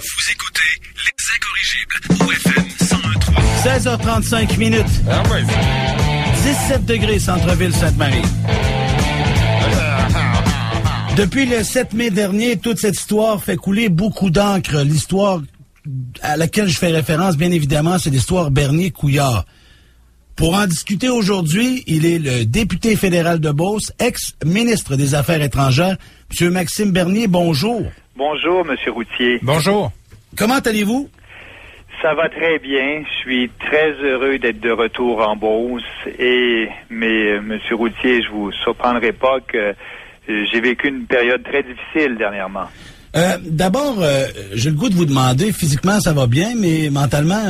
Vous écoutez Les Incorrigibles, OFM 101.3. 16h35 minutes. 17 degrés, centre-ville Sainte-Marie. Depuis le 7 mai dernier, toute cette histoire fait couler beaucoup d'encre. L'histoire à laquelle je fais référence, bien évidemment, c'est l'histoire Bernier-Couillard. Pour en discuter aujourd'hui, il est le député fédéral de Beauce, ex-ministre des Affaires étrangères. Monsieur Maxime Bernier, bonjour. Bonjour, Monsieur Routier. Bonjour. Comment allez-vous? Ça va très bien. Je suis très heureux d'être de retour en Beauce. Et, mais, euh, Monsieur Routier, je vous surprendrai pas que euh, j'ai vécu une période très difficile dernièrement. Euh, D'abord, euh, j'ai le goût de vous demander, physiquement, ça va bien, mais mentalement...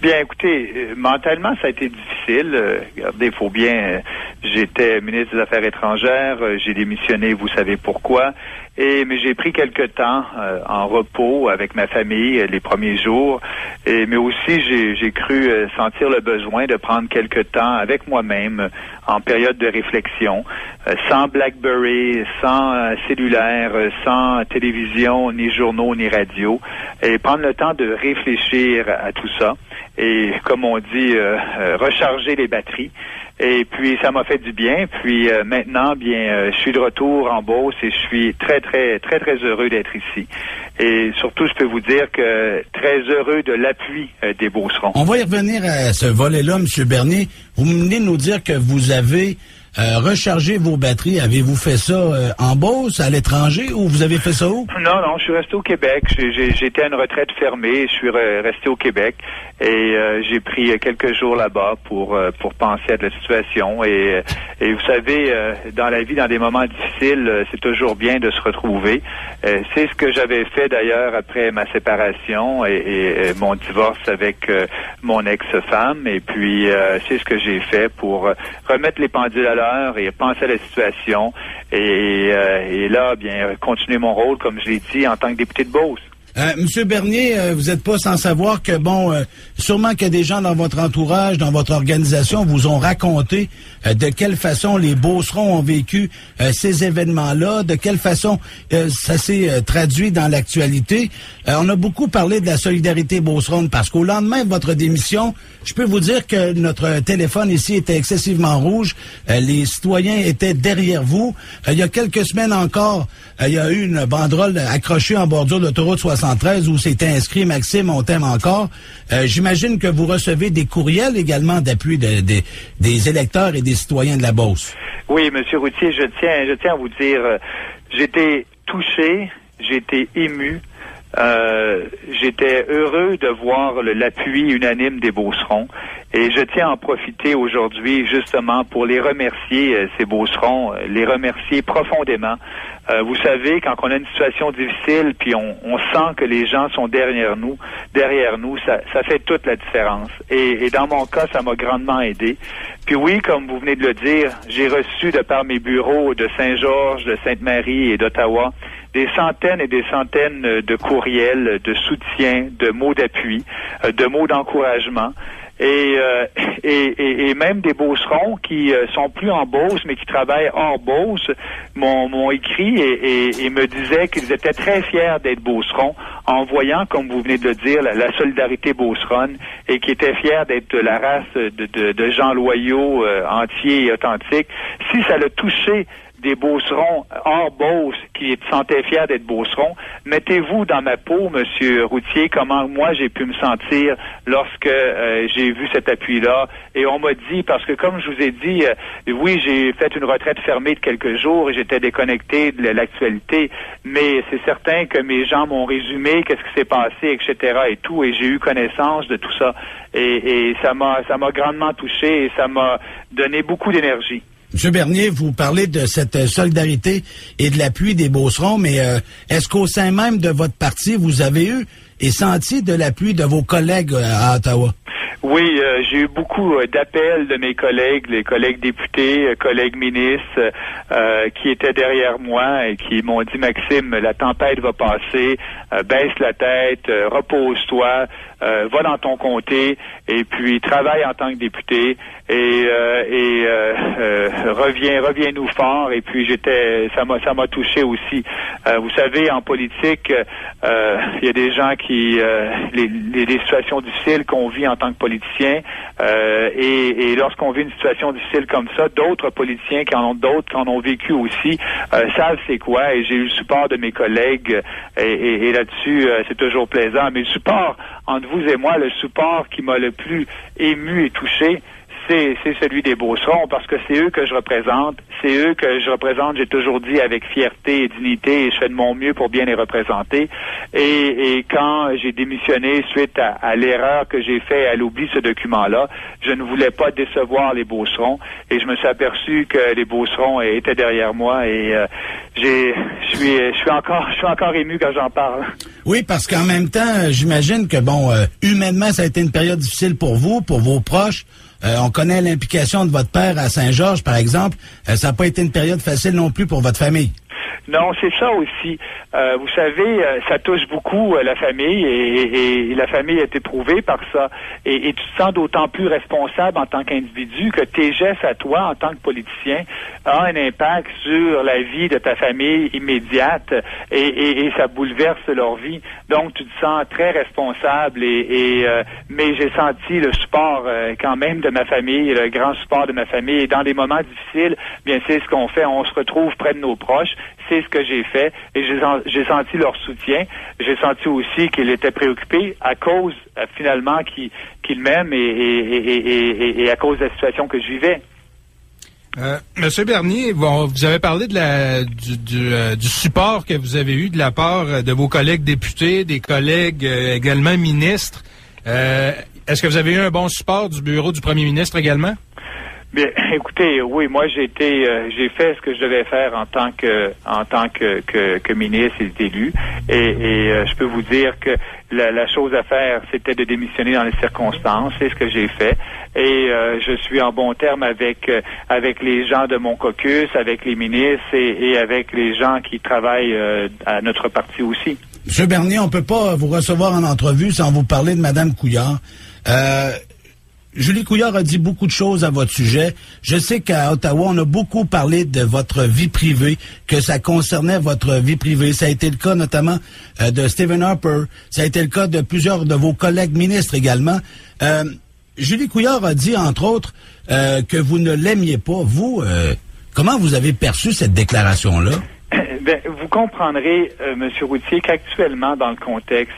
Bien, écoutez, euh, mentalement, ça a été difficile. Euh, regardez, il faut bien. euh, J'étais ministre des Affaires étrangères. j'ai démissionné, vous savez pourquoi. Et mais j'ai pris quelque temps en repos avec ma famille les premiers jours. Et mais aussi, j'ai cru sentir le besoin de prendre quelque temps avec moi-même en période de réflexion, sans BlackBerry, sans cellulaire, sans télévision, ni journaux, ni radio, et prendre le temps de réfléchir à tout ça et comme on dit, euh, euh, recharger les batteries. Et puis ça m'a fait du bien. Puis euh, maintenant, bien, euh, je suis de retour en Beauce et je suis très, très, très, très heureux d'être ici. Et surtout, je peux vous dire que très heureux de l'appui euh, des Beaucerons. On va y revenir à ce volet-là, M. Bernier. Vous venez nous dire que vous avez euh, rechargé vos batteries. Avez-vous fait ça euh, en Beauce, à l'étranger, ou vous avez fait ça où? Non, non, je suis resté au Québec. J'étais à une retraite fermée. Je suis re- resté au Québec et euh, j'ai pris quelques jours là-bas pour pour penser à de la situation. Et, vous savez, dans la vie, dans des moments difficiles, c'est toujours bien de se retrouver. C'est ce que j'avais fait d'ailleurs après ma séparation et, mon divorce avec mon ex-femme. Et puis, c'est ce que j'ai fait pour remettre les pendules à et penser à la situation. Et, euh, et là, bien, continuer mon rôle, comme je l'ai dit, en tant que député de Beauce. Euh, Monsieur Bernier, euh, vous n'êtes pas sans savoir que, bon, euh, sûrement que des gens dans votre entourage, dans votre organisation, vous ont raconté euh, de quelle façon les Beaucerons ont vécu ces événements-là, de quelle façon ça s'est traduit dans l'actualité. On a beaucoup parlé de la solidarité beauceronne parce qu'au lendemain de votre démission, je peux vous dire que notre téléphone ici était excessivement rouge. Les citoyens étaient derrière vous. Il y a quelques semaines encore, il y a eu une banderole accrochée en bordure de l'autoroute 73 où c'était inscrit Maxime, on t'aime encore. Euh, J'imagine que vous recevez des courriels également d'appui de- de- des électeurs et des citoyens de la Beauce. Oui, Monsieur Routier, je tiens, je tiens à vous dire, euh, j'étais touché, j'étais ému, euh, j'étais heureux de voir l'appui unanime des Beaucerons et je tiens à en profiter aujourd'hui justement pour les remercier, euh, ces Beaucerons, euh, les remercier profondément. Euh, vous savez, quand on a une situation difficile, puis on, on sent que les gens sont derrière nous, derrière nous, ça, ça fait toute la différence. Et, et dans mon cas, ça m'a grandement aidé. Puis oui, comme vous venez de le dire, j'ai reçu de par mes bureaux de Saint-Georges, de Sainte-Marie et d'Ottawa des centaines et des centaines euh, de courriels, de soutien, de mots d'appui, euh, de mots d'encouragement. Et, euh, et, et, même des Beaucerons qui euh, sont plus en Beauce, mais qui travaillent hors Beauce, m'ont écrit et, me disaient qu'ils étaient très fiers d'être Beaucerons en voyant, comme vous venez de le dire, la, solidarité beauceronne et qui étaient fiers d'être la race de, de, de gens loyaux, euh, entiers et authentiques. Si ça l'a touché des Beaucerons hors Beauce qui se sentaient fiers d'être Beaucerons. Mettez-vous dans ma peau, Monsieur Routier, comment moi j'ai pu me sentir lorsque euh, j'ai vu cet appui-là. Et on m'a dit, parce que comme je vous ai dit, euh, oui, j'ai fait une retraite fermée de quelques jours et j'étais déconnecté de l'actualité, mais c'est certain que mes gens m'ont résumé qu'est-ce qui s'est passé, etc. et tout, et j'ai eu connaissance de tout ça. Et, et ça m'a ça m'a grandement touché et ça m'a donné beaucoup d'énergie. Monsieur Bernier, vous parlez de cette euh, solidarité et de l'appui des Beaucerons, mais euh, est-ce qu'au sein même de votre parti, vous avez eu et senti de l'appui de vos collègues euh, à Ottawa? Oui, euh, j'ai eu beaucoup euh, d'appels de mes collègues, les collègues députés, euh, collègues ministres, qui étaient derrière moi et qui m'ont dit Maxime, la tempête va passer, baisse la tête, repose-toi, va dans ton comté et puis travaille en tant que député et, et reviens, reviens-nous fort. Et puis j'étais, ça m'a, ça m'a touché aussi. vous savez, en politique, il y a des gens qui, les, les, les situations difficiles qu'on vit en tant que politicien euh, et, lorsqu'on vit une situation difficile comme ça, d'autres politiciens qui en ont d'autres, qui en ont vécu aussi, euh, savent c'est quoi. Et j'ai eu le support de mes collègues. Et, là-dessus, euh, c'est toujours plaisant. Mais le support entre vous et moi, le support qui m'a le plus ému et touché, c'est celui des Beaucerons parce que c'est eux que je représente. C'est eux que je représente, j'ai toujours dit, avec fierté et dignité et je fais de mon mieux pour bien les représenter. Et, quand j'ai démissionné suite à, l'erreur que j'ai fait à l'oubli ce document-là, je ne voulais pas décevoir les Beaucerons et je me suis aperçu que les Beaucerons étaient derrière moi et euh, j'ai, je suis, je suis encore, je suis encore ému quand j'en parle. Oui, parce qu'en même temps, j'imagine que bon, euh, humainement, ça a été une période difficile pour vous, pour vos proches. Euh, on connaît l'implication de votre père à Saint-Georges, par exemple. Euh, ça n'a pas été une période facile non plus pour votre famille. Non, c'est ça aussi. Euh, vous savez, euh, ça touche beaucoup euh, la famille et, la famille est éprouvée par ça. Et, tu te sens d'autant plus responsable en tant qu'individu que tes gestes à toi en tant que politicien ont un impact sur la vie de ta famille immédiate et, ça bouleverse leur vie. Donc tu te sens très responsable et, mais j'ai senti le support quand même de ma famille, le grand support de ma famille. Et dans des moments difficiles, bien c'est ce qu'on fait. On se retrouve près de nos proches ce que j'ai fait et j'ai senti leur soutien. J'ai senti aussi qu'ils étaient préoccupés à cause, euh, finalement, qu'ils m'aiment et, à cause de la situation que je vivais. Euh, Monsieur Bernier, vous avez parlé euh, du, support que vous avez eu de la part de vos collègues députés, des collègues également ministres. Est-ce que vous avez eu un bon support du bureau du premier ministre également? Bien, écoutez, oui, moi j'ai été, euh, j'ai fait ce que je devais faire en tant que, en tant que, que, ministre et élu, et, et euh, je peux vous dire que la, chose à faire, c'était de démissionner dans les circonstances, c'est ce que j'ai fait, et euh, je suis en bon terme avec avec les gens de mon caucus, avec les ministres et, et avec les gens qui travaillent à notre parti aussi. Monsieur Bernier, on peut pas vous recevoir en entrevue sans vous parler de Madame Couillard. Julie Couillard a dit beaucoup de choses à votre sujet. Je sais qu'à Ottawa, on a beaucoup parlé de votre vie privée, que ça concernait votre vie privée. Ça a été le cas notamment euh, de Stephen Harper. Ça a été le cas de plusieurs de vos collègues ministres également. Euh, Julie Couillard a dit, entre autres, euh, que vous ne l'aimiez pas. Vous, comment vous avez perçu cette déclaration-là? Ben, vous comprendrez, M. Routier, qu'actuellement, dans le contexte,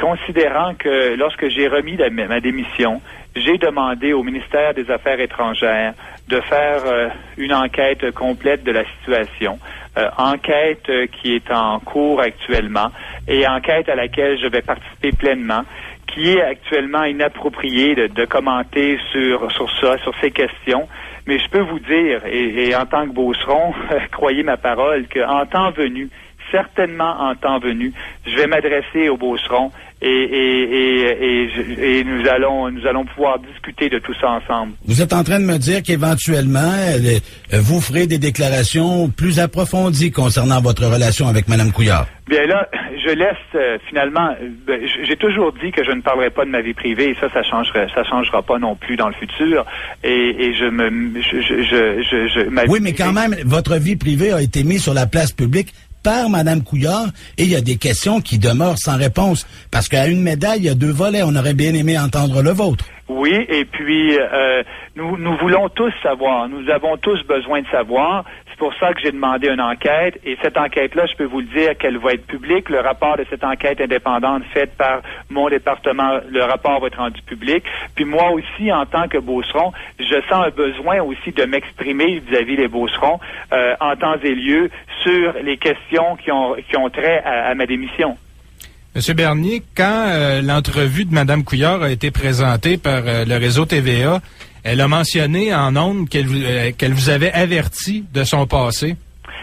considérant que lorsque j'ai remis ma démission, j'ai demandé au ministère des Affaires étrangères de faire euh, une enquête complète de la situation, euh, enquête euh, qui est en cours actuellement et enquête à laquelle je vais participer pleinement, qui est actuellement inappropriée de, commenter sur, sur ça, sur ces questions. Mais je peux vous dire, et, en tant que Beauceron, croyez ma parole, qu'en temps venu, certainement en temps venu, je vais m'adresser aux Beaucerons et, et, et, nous allons nous allons pouvoir discuter de tout ça ensemble. Vous êtes en train de me dire qu'éventuellement, euh, vous ferez des déclarations plus approfondies concernant votre relation avec Mme Couillard. Bien là, je laisse euh, finalement. Euh, ben, j'ai toujours dit que je ne parlerai pas de ma vie privée et ça, ça changerait, ça changera pas non plus dans le futur. Et, je me, je, je, je, oui, mais quand même, votre vie privée a été mise sur la place publique par Mme Couillard et il y a des questions qui demeurent sans réponse. Parce qu'à une médaille, il y a deux volets. On aurait bien aimé entendre le vôtre. Oui, et puis euh, nous, nous voulons tous savoir. Nous avons tous besoin de savoir. C'est pour ça que j'ai demandé une enquête. Et cette enquête-là, je peux vous le dire qu'elle va être publique. Le rapport de cette enquête indépendante faite par mon département, le rapport va être rendu public. Puis moi aussi, en tant que Beauceron, je sens un besoin aussi de m'exprimer vis-à-vis des Beaucerons euh, en temps et lieu sur les questions qui ont, trait à, ma démission. Monsieur Bernier, quand euh, l'entrevue de Mme Couillard a été présentée par euh, le réseau TVA, elle a mentionné en ondes qu'elle vous, euh, qu'elle vous avait averti de son passé.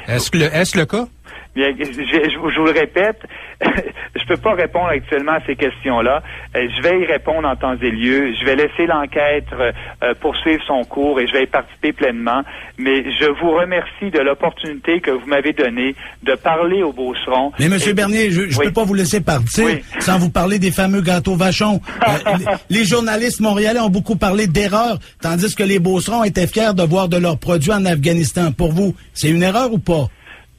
Est-ce que est-ce le cas? Bien, je, vous le répète, je peux pas répondre actuellement à ces questions-là. Euh, je vais y répondre en temps et lieu. Je vais laisser l'enquête euh, poursuivre son cours et je vais y participer pleinement. Mais je vous remercie de l'opportunité que vous m'avez donnée de parler au Beauceron. Mais Monsieur Bernier, je ne peux pas vous laisser partir sans vous parler des fameux gâteaux vachons. les journalistes montréalais ont beaucoup parlé d'erreurs, tandis que les Beaucerons étaient fiers de voir de leurs produits en Afghanistan. Pour vous, c'est une erreur ou pas?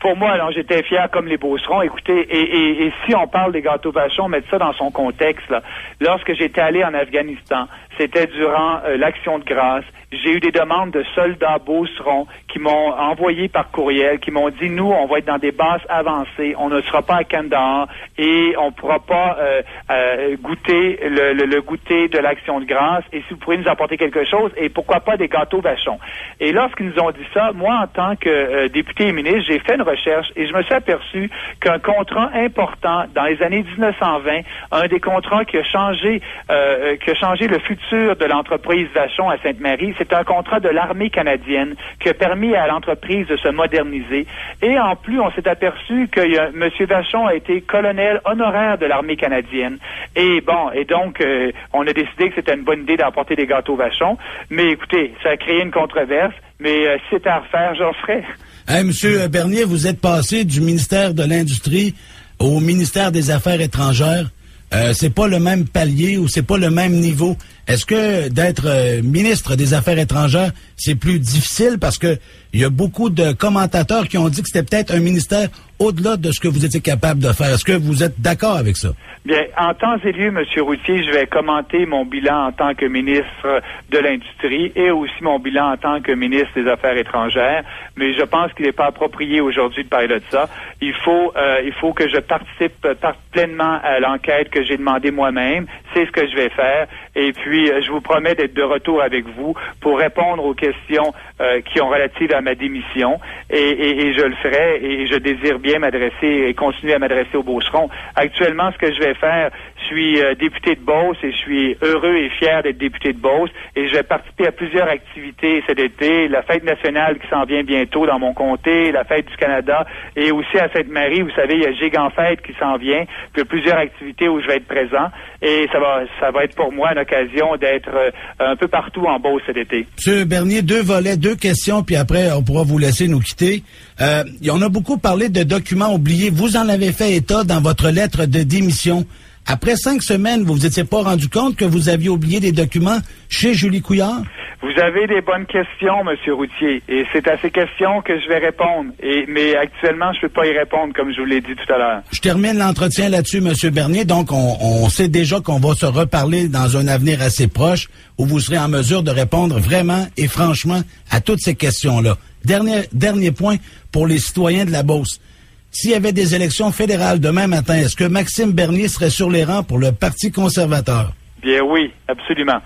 Pour moi, alors j'étais fier comme les Beaucerons. Écoutez, et, si on parle des gâteaux vachons, mettre ça dans son contexte. Lorsque j'étais allé en Afghanistan, c'était durant euh, l'action de grâce. J'ai eu des demandes de soldats beaucerons qui m'ont envoyé par courriel, qui m'ont dit, nous, on va être dans des bases avancées, on ne sera pas à Kandahar et on ne pourra pas euh, euh, goûter le, le, goûter de l'action de grâce. Et si vous pourriez nous apporter quelque chose, et pourquoi pas des gâteaux vachons. Et lorsqu'ils nous ont dit ça, moi, en tant que député et ministre, j'ai fait une et je me suis aperçu qu'un contrat important dans les années 1920, un des contrats qui a changé, qui a changé le futur de l'entreprise Vachon à Sainte-Marie, c'est un contrat de l'armée canadienne qui a permis à l'entreprise de se moderniser. Et en plus, on s'est aperçu que M. Vachon a été colonel honoraire de l'armée canadienne. Et bon, et donc, euh, on a décidé que c'était une bonne idée d'apporter des gâteaux Vachon. Mais écoutez, ça a créé une controverse. Mais euh, si c'était à refaire, j'en ferais. Monsieur Bernier, vous êtes passé du ministère de l'Industrie au ministère des Affaires étrangères. Euh, c'est pas le même palier ou c'est pas le même niveau. Est-ce que d'être euh, ministre des Affaires étrangères, c'est plus difficile? Parce que il y a beaucoup de commentateurs qui ont dit que c'était peut-être un ministère au-delà de ce que vous étiez capable de faire. Est-ce que vous êtes d'accord avec ça? Bien, en temps et lieu, M. Routier, je vais commenter mon bilan en tant que ministre de l'Industrie et aussi mon bilan en tant que ministre des Affaires étrangères, mais je pense qu'il n'est pas approprié aujourd'hui de parler de ça. Il faut, euh, il faut que je participe pleinement à l'enquête que j'ai demandé moi-même. C'est ce que je vais faire. Et puis, euh, je vous promets d'être de retour avec vous pour répondre aux questions euh, qui ont relative à ma démission. Et, je le ferai. Et je désire bien m'adresser et continuer à m'adresser au Beauceron. Actuellement, ce que je vais faire, je suis euh, député de Beauce et je suis heureux et fier d'être député de Beauce. Et je vais participer à plusieurs activités cet été. La fête nationale qui s'en vient bientôt dans mon comté, la fête du Canada et aussi à Sainte-Marie. Vous savez, il y a Gigant Fête qui s'en vient. Puis plusieurs activités où je vais être présent. Et ça va, ça va être pour moi une occasion d'être euh, un peu partout en Beauce cet été. Monsieur Bernier, deux volets, deux questions, puis après, on pourra vous laisser nous quitter. Euh, on a beaucoup parlé de documents oubliés. Vous en avez fait état dans votre lettre de démission. Après cinq semaines, vous vous étiez pas rendu compte que vous aviez oublié des documents chez Julie Couillard? Vous avez des bonnes questions, Monsieur Routier, et c'est à ces questions que je vais répondre. Et, mais actuellement, je ne peux pas y répondre, comme je vous l'ai dit tout à l'heure. Je termine l'entretien là-dessus, Monsieur Bernier. Donc, on, on sait déjà qu'on va se reparler dans un avenir assez proche, où vous serez en mesure de répondre vraiment et franchement à toutes ces questions-là. Dernier, dernier point pour les citoyens de la Beauce. S'il y avait des élections fédérales demain matin, est-ce que Maxime Bernier serait sur les rangs pour le Parti conservateur? Bien oui, absolument.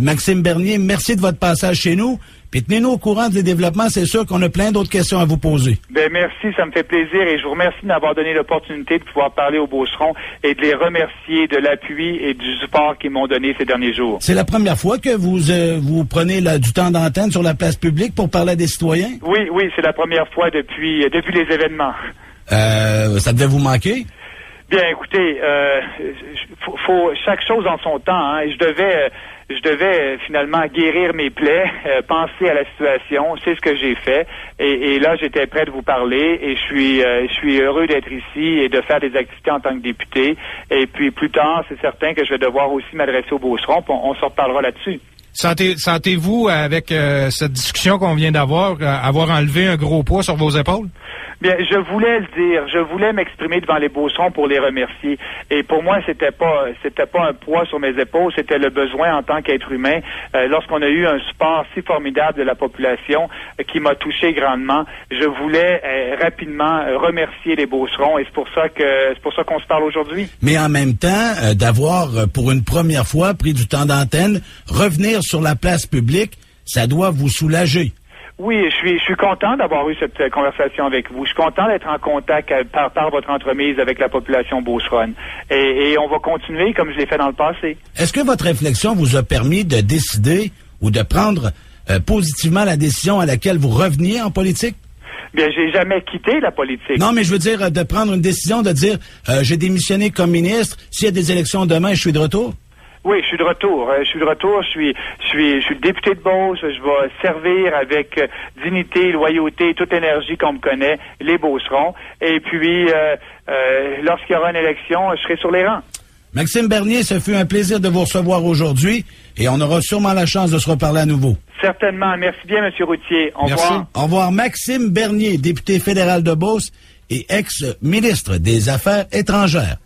Maxime Bernier, merci de votre passage chez nous. Puis tenez-nous au courant des développements. C'est sûr qu'on a plein d'autres questions à vous poser. Ben merci, ça me fait plaisir et je vous remercie d'avoir donné l'opportunité de pouvoir parler aux Beaucerons et de les remercier de l'appui et du support qu'ils m'ont donné ces derniers jours. C'est la première fois que vous euh, vous prenez du temps d'antenne sur la place publique pour parler à des citoyens? Oui, oui, c'est la première fois depuis euh, depuis les événements. Euh, ça devait vous manquer? Bien, écoutez, euh, faut, chaque chose en son temps. Hein, et je devais je devais euh, finalement guérir mes plaies, euh, penser à la situation. C'est ce que j'ai fait. Et, là, j'étais prêt de vous parler et je suis, euh, je suis heureux d'être ici et de faire des activités en tant que député. Et puis plus tard, c'est certain que je vais devoir aussi m'adresser au Beauceron. On, on se reparlera là-dessus. Sentez-vous, avec cette discussion qu'on vient d'avoir, avoir enlevé un gros poids sur vos épaules? Bien, je voulais le dire, je voulais m'exprimer devant les Beaucerons pour les remercier. Et pour moi, c'était pas, c'était pas un poids sur mes épaules, c'était le besoin en tant qu'être humain. Euh, lorsqu'on a eu un support si formidable de la population euh, qui m'a touché grandement, je voulais euh, rapidement remercier les Beaucerons et c'est pour ça que c'est pour ça qu'on se parle aujourd'hui. Mais en même temps, d'avoir pour une première fois pris du temps d'antenne, revenir sur la place publique, ça doit vous soulager. Oui, je suis, je suis content d'avoir eu cette euh, conversation avec vous. Je suis content d'être en contact euh, par, par votre entremise avec la population beauceronne. Et, et on va continuer comme je l'ai fait dans le passé. Est-ce que votre réflexion vous a permis de décider ou de prendre euh, positivement la décision à laquelle vous reveniez en politique? Bien, j'ai jamais quitté la politique. Non, mais je veux dire euh, de prendre une décision, de dire euh, j'ai démissionné comme ministre. S'il y a des élections demain, je suis de retour. Oui, je suis de retour. Euh, je suis de retour. Je suis, je suis, je suis député de Beauce. Je vais servir avec dignité, loyauté, toute énergie qu'on me connaît, les Beaucerons. Et puis, lorsqu'il y aura une élection, je serai sur les rangs. Maxime Bernier, ce fut un plaisir de vous recevoir aujourd'hui et on aura sûrement la chance de se reparler à nouveau. Certainement. Merci bien, M. Routier. Au revoir. Au revoir. Maxime Bernier, député fédéral de Beauce et ex-ministre des Affaires étrangères.